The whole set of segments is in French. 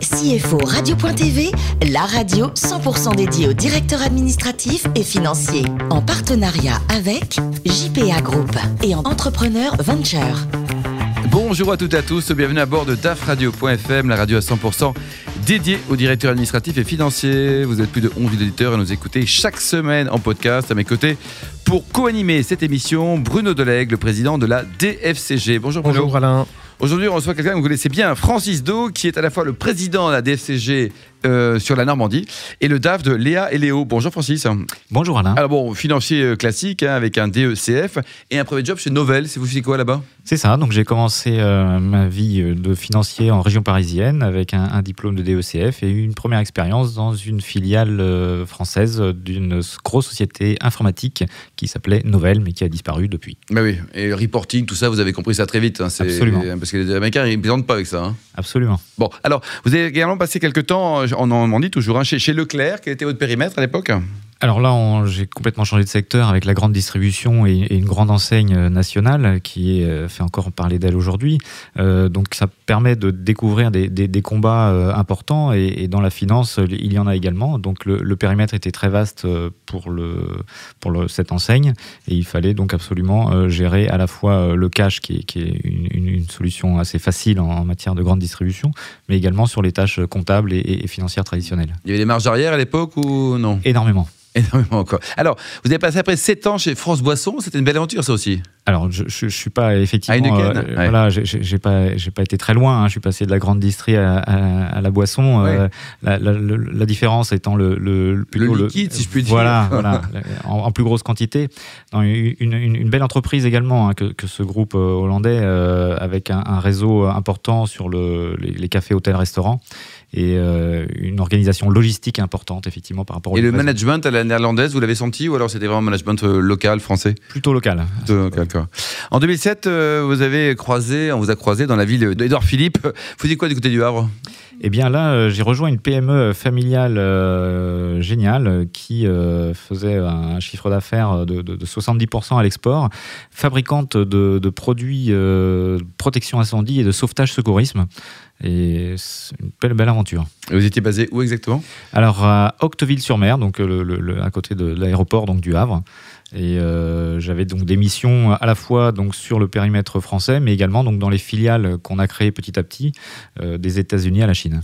CFO Radio.tv, la radio 100% dédiée aux directeurs administratifs et financiers. En partenariat avec JPA Group et en Entrepreneur Venture. Bonjour à toutes et à tous, bienvenue à bord de DAF Radio.fm, la radio à 100% dédiée aux directeurs administratifs et financiers. Vous êtes plus de 11 auditeurs et nous écoutez chaque semaine en podcast à mes côtés pour co-animer cette émission. Bruno Delegue, le président de la DFCG. Bonjour Bruno. Bonjour Alain. Aujourd'hui, on reçoit quelqu'un que vous connaissez bien, Francis Do, qui est à la fois le président de la DFCG euh, sur la Normandie et le DAF de Léa et Léo. Bonjour Francis. Bonjour Alain. Alors bon, financier classique hein, avec un DECF et un premier job chez Novell. C'est vous faites quoi là-bas? C'est ça. Donc j'ai commencé euh, ma vie de financier en région parisienne avec un, un, diplôme de DECF et une première expérience dans une filiale française d'une grosse société informatique qui s'appelait Novell mais qui a disparu depuis. Bah oui. Et reporting, tout ça, vous avez compris ça très vite. Hein, Absolument. Parce que les Américains ils ne plaisantent pas avec ça. Hein. Absolument. Bon, alors vous avez également passé quelques temps en Normandie toujours, hein, chez, chez Leclerc. Quel était votre périmètre à l'époque? Alors là, j'ai complètement changé de secteur avec la grande distribution et, une grande enseigne nationale qui est, fait encore parler d'elle aujourd'hui. Euh, donc ça permet de découvrir des, combats euh, importants et, dans la finance, il y en a également. Donc le périmètre était très vaste pour, le, pour le, cette enseigne et il fallait donc absolument euh, gérer à la fois le cash qui est, qui est une, une, solution assez facile en, matière de grande distribution, mais également sur les tâches comptables et, et financières traditionnelles. Il y avait des marges arrière à l'époque ou non? Énormément. Énormément encore. Alors, vous avez passé après 7 ans chez France Boisson, c'était une belle aventure ça aussi? Alors, je, je, je, suis pas effectivement. Euh, ouais. Voilà, j'ai pas, j'ai pas été très loin. Hein. Je suis passé de la grande distrie à, à, à la boisson. Ouais. Euh, la, la, la, différence étant le le, le liquide, si je puis dire. Voilà, voilà, en, en, plus grosse quantité. Une, une, une, belle entreprise également hein, que, que, ce groupe hollandais euh, avec un, un, réseau important sur le, les, les cafés, hôtels, restaurants et euh, une organisation logistique importante effectivement par rapport. Au et le management à la néerlandaise, vous l'avez senti ou alors c'était vraiment un management local français? Plutôt local. Plutôt local. En 2007, euh, vous avez croisé, on vous a croisé dans la ville d'Edouard Philippe. Vous dites quoi du côté du Havre? Eh bien là, euh, j'ai rejoint une PME familiale euh, géniale qui faisait un chiffre d'affaires de, de, de, 70% à l'export, fabricante de, de produits protection incendie et de sauvetage secourisme. Et c'est une belle, belle aventure. Et vous étiez basé où exactement? Alors à Octeville-sur-Mer, donc le, le, à côté de l'aéroport donc du Havre. Et euh, j'avais donc des missions à la fois donc sur le périmètre français, mais également donc dans les filiales qu'on a créées petit à petit euh, des États-Unis à la Chine.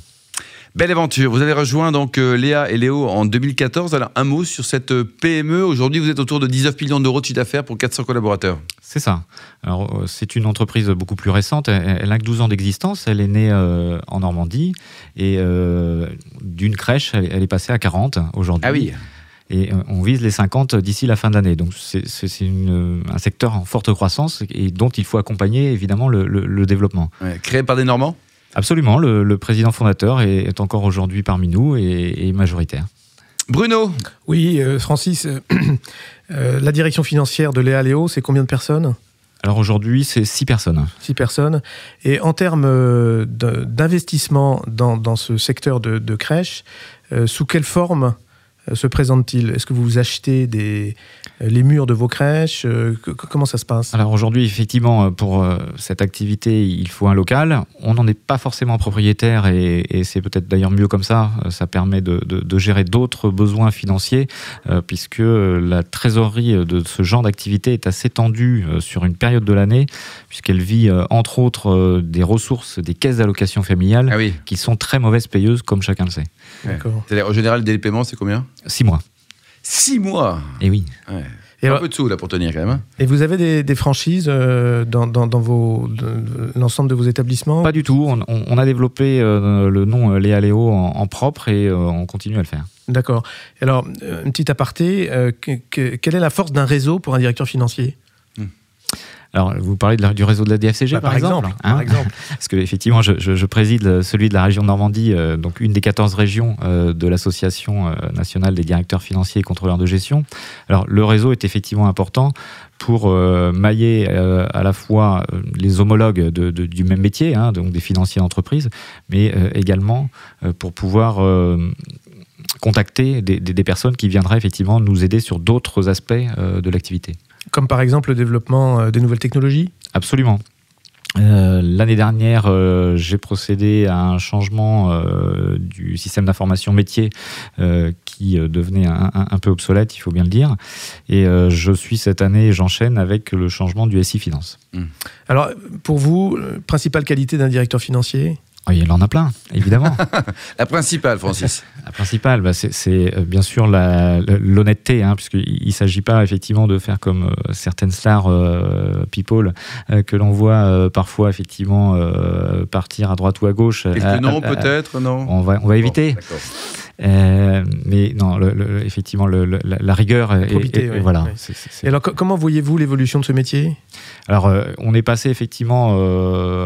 Belle aventure. Vous avez rejoint donc euh, Léa et Léo en 2014. Alors un mot sur cette PME. Aujourd'hui, vous êtes autour de 19 millions d'euros de chiffre d'affaires pour 400 collaborateurs. C'est ça. Alors c'est une entreprise beaucoup plus récente. Elle, elle a que 12 ans d'existence. Elle est née euh, en Normandie et euh, d'une crèche, elle, elle, est passée à 40 aujourd'hui. Ah oui et on vise les 50 d'ici la fin d'année. Donc c'est un secteur en forte croissance et dont il faut accompagner évidemment le, le, le développement. Ouais, créé par des Normands? Absolument, le, le, président fondateur est, est encore aujourd'hui parmi nous et, et, majoritaire. Bruno Oui, euh, Francis, euh, la direction financière de Léa Léo, c'est combien de personnes? Alors aujourd'hui, c'est six personnes. Six personnes. Et en termes euh, d'investissement dans, dans, ce secteur de, de crèche, euh, sous quelle forme se présente-t-il Est-ce que vous achetez des, les murs de vos crèches? Comment ça se passe? Alors aujourd'hui, effectivement, pour cette activité, il faut un local. On n'en est pas forcément propriétaire et, et c'est peut-être d'ailleurs mieux comme ça. Ça permet de, de, de gérer d'autres besoins financiers euh, puisque la trésorerie de ce genre d'activité est assez tendue euh, sur une période de l'année puisqu'elle vit euh, entre autres des ressources des caisses d'allocation familiale ah oui. qui sont très mauvaises payeuses comme chacun le sait. Ouais. En général, le délai de paiement, c'est combien? Six mois. Six mois? Et oui. Ouais. Et un peu de sous là pour tenir quand même. Hein. Et vous avez des, des franchises euh, dans, dans, dans vos, l'ensemble de vos établissements? Pas du tout. On, on a développé euh, le nom Léa Léo en, en propre et euh, on continue à le faire. D'accord. Alors, une petite aparté, que, que, quelle est la force d'un réseau pour un directeur financier? Alors, vous parlez de la, du réseau de la DFCG, bah, par, par, exemple, exemple hein par exemple. Parce que effectivement, je, je, je, préside celui de la région de Normandie, euh, donc une des 14 régions euh, de l'association euh, nationale des directeurs financiers et contrôleurs de gestion. Alors, le réseau est effectivement important pour euh, mailler euh, à la fois les homologues de, de, du même métier, hein, donc des financiers d'entreprise, mais euh, également pour pouvoir contacter des, des, des, personnes qui viendraient effectivement nous aider sur d'autres aspects de l'activité. Comme par exemple le développement euh, des nouvelles technologies? Absolument. Euh, l'année dernière, euh, j'ai procédé à un changement euh, du système d'information métier qui devenait un, peu obsolète, il faut bien le dire. Et je suis cette année, j'enchaîne avec le changement du SI Finance. Mmh. Alors, pour vous, principale qualité d'un directeur financier? Oui, il en a plein, évidemment. la principale, Francis. La principale, bah, c'est euh, bien sûr l'honnêteté, hein, puisqu'il ne s'agit pas effectivement de faire comme euh, certaines stars euh, people que l'on voit parfois effectivement partir à droite ou à gauche. Quelques noms peut-être, non? On va, on va éviter. Mais non, effectivement, la, rigueur et, voilà. alors, comment voyez-vous l'évolution de ce métier? Alors, on est passé effectivement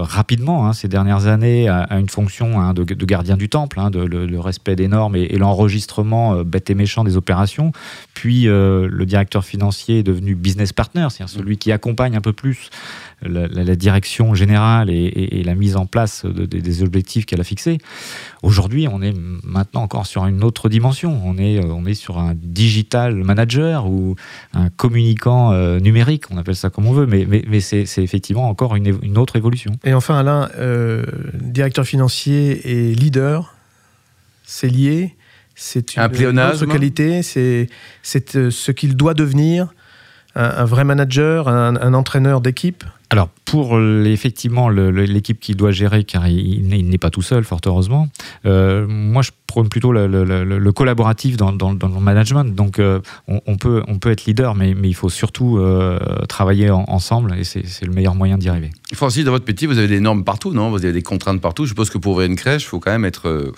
rapidement hein, ces dernières années à, une fonction hein, de, gardien du temple, hein, de, le, respect des normes et, l'enregistrement euh, bête et méchant des opérations. Puis euh, le directeur financier est devenu business partner, c'est-à-dire celui qui accompagne un peu plus la, direction générale et, la mise en place des objectifs qu'elle a fixés. Aujourd'hui, on est maintenant encore sur une autre dimension. On est, euh, on est sur un digital manager ou un communicant numérique, on appelle ça comme on veut, mais, mais, c'est effectivement encore une, une, autre évolution. Et enfin, Alain, directeur financier et leader, c'est lié. C'est une, autre qualité. C'est euh, ce qu'il doit devenir un, vrai manager, un, entraîneur d'équipe? Alors pour effectivement l'équipe qui doit gérer, car il, n'est pas tout seul, fort heureusement. Euh, moi, je prône plutôt le, collaboratif dans, le management. Donc euh, on, peut on peut être leader, mais, mais il faut surtout travailler ensemble, et c'est le meilleur moyen d'y arriver. Francis, dans votre métier, vous avez des normes partout, non? Vous avez des contraintes partout. Je suppose que pour ouvrir une crèche, il faut quand même être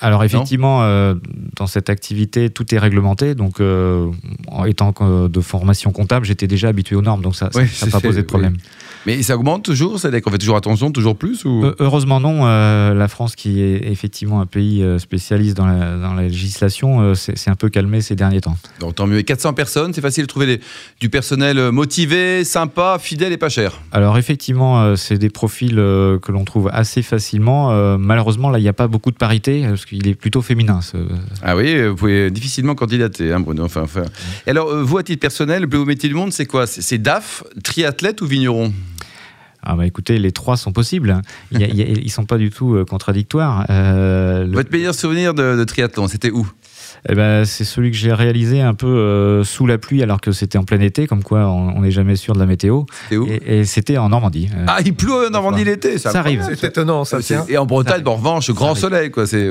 alors effectivement, euh, dans cette activité, tout est réglementé. Donc, euh, en étant de formation comptable, j'étais déjà habitué aux normes, donc ça n'a pas posé de problème. Mais ça augmente toujours C'est-à-dire qu'on fait toujours attention, toujours plus ou... Euh, heureusement non. la France, qui est effectivement un pays spécialiste dans la, législation, c'est un peu calmé ces derniers temps. Donc tant mieux. Et 400 personnes, c'est facile de trouver du personnel motivé, sympa, fidèle et pas cher Alors effectivement, c'est des profils que l'on trouve assez facilement. malheureusement, là, il n'y a pas beaucoup de parité il est plutôt féminin. Ah oui, vous pouvez difficilement candidater, hein, Bruno. Enfin, enfin. Et alors, euh, vous, à titre personnel, le plus beau métier du monde, c'est quoi? C'est DAF, triathlète ou vigneron? Ah bah écoutez, les trois sont possibles. Ils ne sont pas du tout euh, contradictoires. Euh, Votre meilleur souvenir de, triathlon, c'était où? Eh ben, c'est celui que j'ai réalisé un peu sous la pluie alors que c'était en plein été, comme quoi on n'est jamais sûr de la météo. Où? Et, c'était en Normandie. ah, il pleut en Normandie l'été, ça, arrive. C'est étonnant, ça tient. Et en Bretagne, en revanche, grand soleil, quoi. C'est.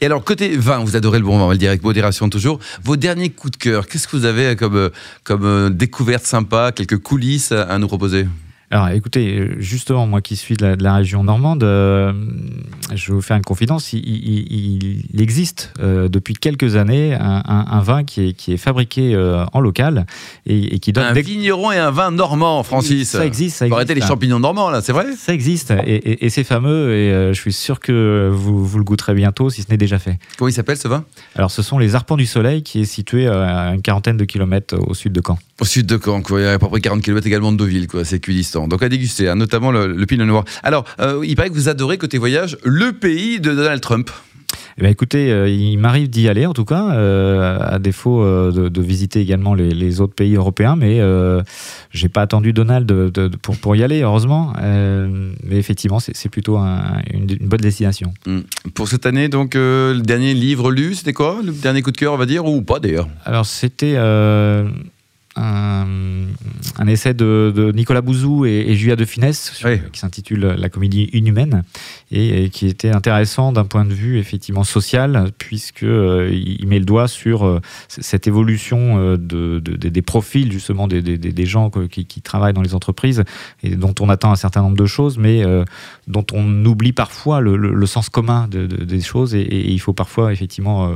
Et alors, côté vin, vous adorez le bon vin, on va le dire avec modération toujours. Vos derniers coups de cœur, qu'est-ce que vous avez comme, euh, comme euh, découverte sympa, quelques coulisses à nous proposer alors écoutez, justement, moi qui suis de la, région normande, euh, je vais vous faire une confidence. Il, existe euh, depuis quelques années un, vin qui est, qui est fabriqué euh, en local et, qui donne. Un vigneron et un vin normand, Francis. Ça existe. Ça existe. arrêter les champignons normands, là, c'est vrai? Ça existe et, c'est fameux et je suis sûr que vous, vous le goûterez bientôt si ce n'est déjà fait. Comment il s'appelle ce vin? Alors ce sont les Arpents du Soleil qui est situé à une quarantaine de kilomètres au sud de Caen. Au sud de Caen, quoi. Il y a à peu près 40 km également de Deauville, quoi. C'est Donc à déguster, hein, notamment le, Pinot Noir. Alors, euh, il paraît que vous adorez côté voyage le pays de Donald Trump. Eh bien, écoutez, euh, il m'arrive d'y aller en tout cas, euh, à défaut de, visiter également les, autres pays européens, mais j'ai pas attendu Donald pour, pour y aller, heureusement. mais effectivement, c'est plutôt une, bonne destination. Hmm. Pour cette année, donc, le dernier livre lu, c'était quoi? Le dernier coup de cœur, on va dire, ou pas d'ailleurs? Alors, c'était un, essai de, Nicolas Bouzou et, Julia de Finesse qui s'intitule La comédie inhumaine et, qui était intéressant d'un point de vue effectivement social puisque euh, il met le doigt sur euh, cette évolution euh, de, des profils justement des, des, gens qui, travaillent dans les entreprises et dont on attend un certain nombre de choses mais dont on oublie parfois le, sens commun des choses et, il faut parfois effectivement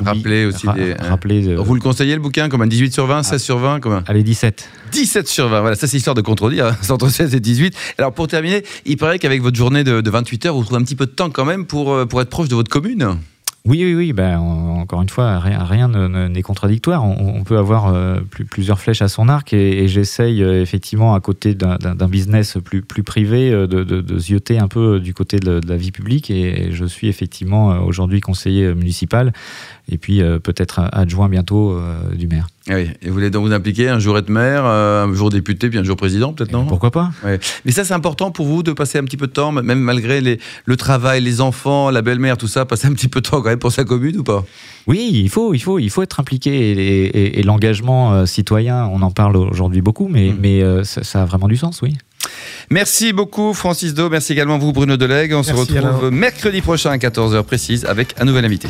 rappeler aussi des, rappeler vous le conseillez le bouquin comme un 18 sur 20 16 sur 20 Allez, 17. 17 sur 20, voilà, ça c'est histoire de contredire, hein. c'est entre 16 et 18. Alors pour terminer, il paraît qu'avec votre journée de, 28 heures, vous trouvez un petit peu de temps quand même pour, euh, pour être proche de votre commune oui, oui, oui. Ben, encore une fois, rien, rien n'est contradictoire. On, peut avoir euh, plusieurs flèches à son arc et, j'essaye euh, effectivement, à côté d'un business plus, plus privé, de, de, zioter un peu du côté de, la vie publique. Et, je suis effectivement aujourd'hui conseiller municipal et puis peut-être adjoint bientôt du maire. Ah oui, et vous voulez donc vous impliquer un jour être maire, euh, un jour député, puis un jour président, peut-être non Pourquoi pas Ouais. Mais ça, c'est important pour vous de passer un petit peu de temps, même malgré les, le travail, les enfants, la belle-mère, tout ça, passer un petit peu de temps quand même pour sa commune ou pas? Oui, il faut, il faut, il faut être impliqué et, et- et l'engagement euh, citoyen, on en parle aujourd'hui beaucoup, mais, Mm. mais euh, ça, ça a vraiment du sens, oui. Merci beaucoup, Francis Do. Merci également vous, Bruno Delegue. On se retrouve mercredi prochain à 14h précise avec un nouvel invité.